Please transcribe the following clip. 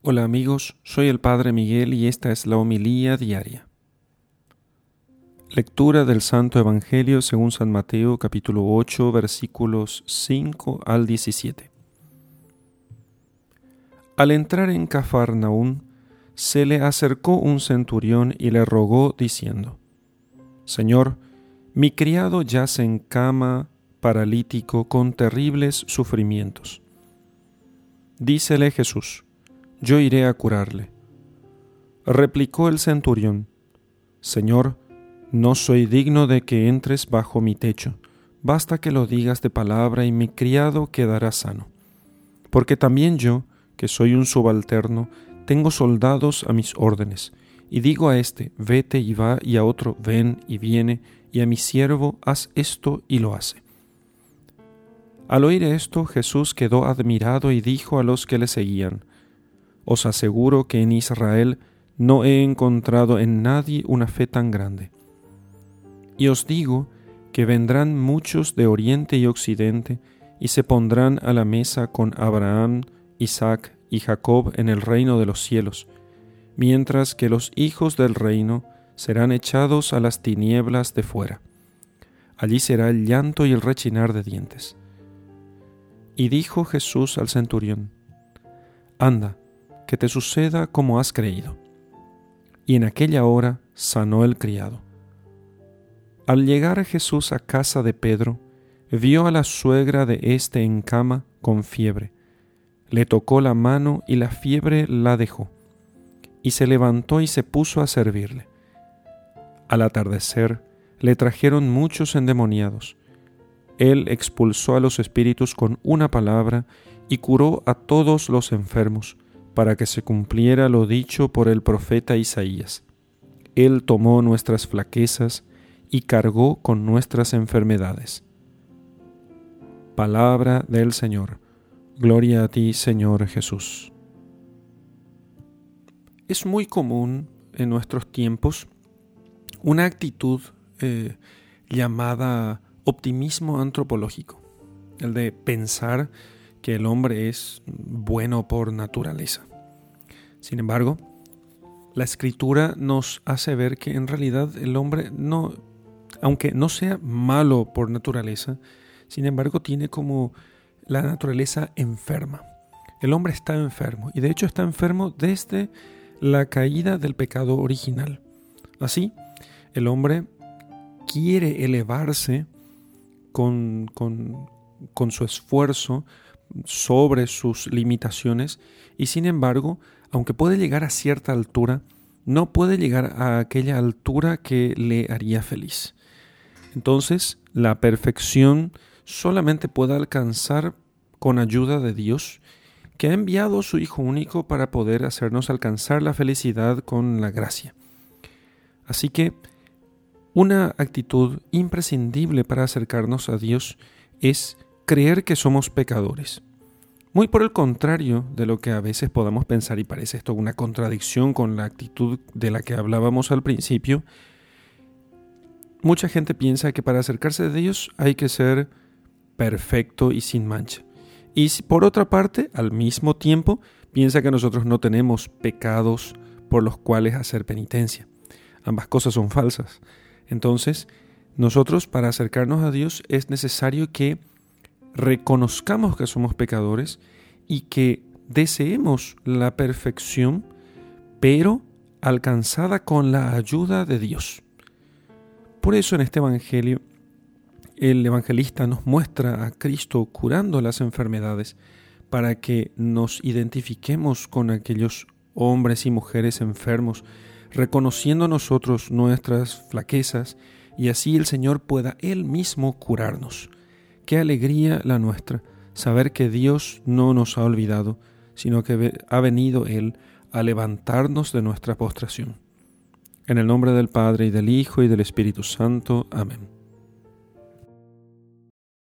Hola amigos, soy el Padre Miguel y esta es la homilía diaria. Lectura del Santo Evangelio según San Mateo capítulo 8 versículos 5 al 17. Al entrar en Cafarnaún, se le acercó un centurión y le rogó diciendo, Señor, mi criado yace en cama paralítico con terribles sufrimientos. Dícele Jesús, yo iré a curarle. Replicó el centurión, Señor, no soy digno de que entres bajo mi techo, basta que lo digas de palabra y mi criado quedará sano. Porque también yo, que soy un subalterno, tengo soldados a mis órdenes, y digo a éste, vete y va, y a otro, ven y viene, y a mi siervo, haz esto y lo hace. Al oír esto, Jesús quedó admirado y dijo a los que le seguían, os aseguro que en Israel no he encontrado en nadie una fe tan grande. Y os digo que vendrán muchos de oriente y occidente y se pondrán a la mesa con Abraham, Isaac y Jacob en el reino de los cielos, mientras que los hijos del reino serán echados a las tinieblas de fuera. Allí será el llanto y el rechinar de dientes. Y dijo Jesús al centurión, Anda, que te suceda como has creído. Y en aquella hora sanó el criado. Al llegar Jesús a casa de Pedro, vio a la suegra de éste en cama con fiebre. Le tocó la mano y la fiebre la dejó, y se levantó y se puso a servirle. Al atardecer le trajeron muchos endemoniados. Él expulsó a los espíritus con una palabra y curó a todos los enfermos para que se cumpliera lo dicho por el profeta Isaías. Él tomó nuestras flaquezas y cargó con nuestras enfermedades. Palabra del Señor. Gloria a ti, Señor Jesús. Es muy común en nuestros tiempos una actitud eh, llamada optimismo antropológico, el de pensar que el hombre es bueno por naturaleza. Sin embargo, la escritura nos hace ver que en realidad el hombre no, aunque no sea malo por naturaleza, sin embargo tiene como la naturaleza enferma. El hombre está enfermo y de hecho está enfermo desde la caída del pecado original. Así, el hombre quiere elevarse con, con, con su esfuerzo sobre sus limitaciones y sin embargo aunque puede llegar a cierta altura, no puede llegar a aquella altura que le haría feliz. Entonces, la perfección solamente puede alcanzar con ayuda de Dios, que ha enviado a su Hijo único para poder hacernos alcanzar la felicidad con la gracia. Así que, una actitud imprescindible para acercarnos a Dios es creer que somos pecadores. Muy por el contrario de lo que a veces podamos pensar y parece esto una contradicción con la actitud de la que hablábamos al principio, mucha gente piensa que para acercarse a Dios hay que ser perfecto y sin mancha. Y por otra parte, al mismo tiempo, piensa que nosotros no tenemos pecados por los cuales hacer penitencia. Ambas cosas son falsas. Entonces, nosotros para acercarnos a Dios es necesario que reconozcamos que somos pecadores y que deseemos la perfección, pero alcanzada con la ayuda de Dios. Por eso en este Evangelio el evangelista nos muestra a Cristo curando las enfermedades para que nos identifiquemos con aquellos hombres y mujeres enfermos, reconociendo nosotros nuestras flaquezas y así el Señor pueda Él mismo curarnos. Qué alegría la nuestra, saber que Dios no nos ha olvidado, sino que ha venido Él a levantarnos de nuestra postración. En el nombre del Padre y del Hijo y del Espíritu Santo. Amén.